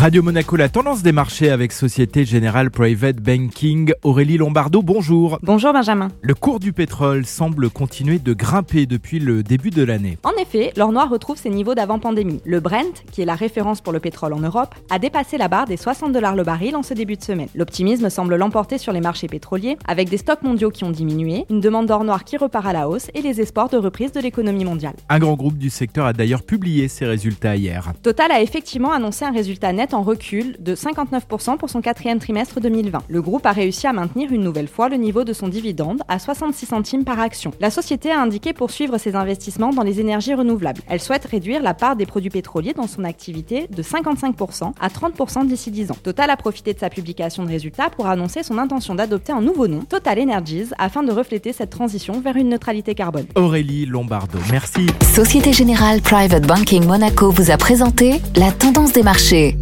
Radio Monaco, la tendance des marchés avec Société Générale Private Banking. Aurélie Lombardo, bonjour. Bonjour Benjamin. Le cours du pétrole semble continuer de grimper depuis le début de l'année. En effet, l'or noir retrouve ses niveaux d'avant-pandémie. Le Brent, qui est la référence pour le pétrole en Europe, a dépassé la barre des 60 dollars le baril en ce début de semaine. L'optimisme semble l'emporter sur les marchés pétroliers, avec des stocks mondiaux qui ont diminué, une demande d'or noir qui repart à la hausse et les espoirs de reprise de l'économie mondiale. Un grand groupe du secteur a d'ailleurs publié ses résultats hier. Total a effectivement annoncé un résultat net en recul de 59% pour son quatrième trimestre 2020. Le groupe a réussi à maintenir une nouvelle fois le niveau de son dividende à 66 centimes par action. La société a indiqué poursuivre ses investissements dans les énergies renouvelables. Elle souhaite réduire la part des produits pétroliers dans son activité de 55% à 30% d'ici 10 ans. Total a profité de sa publication de résultats pour annoncer son intention d'adopter un nouveau nom, Total Energies, afin de refléter cette transition vers une neutralité carbone. Aurélie Lombardo, merci. Société Générale Private Banking Monaco vous a présenté la tendance des marchés.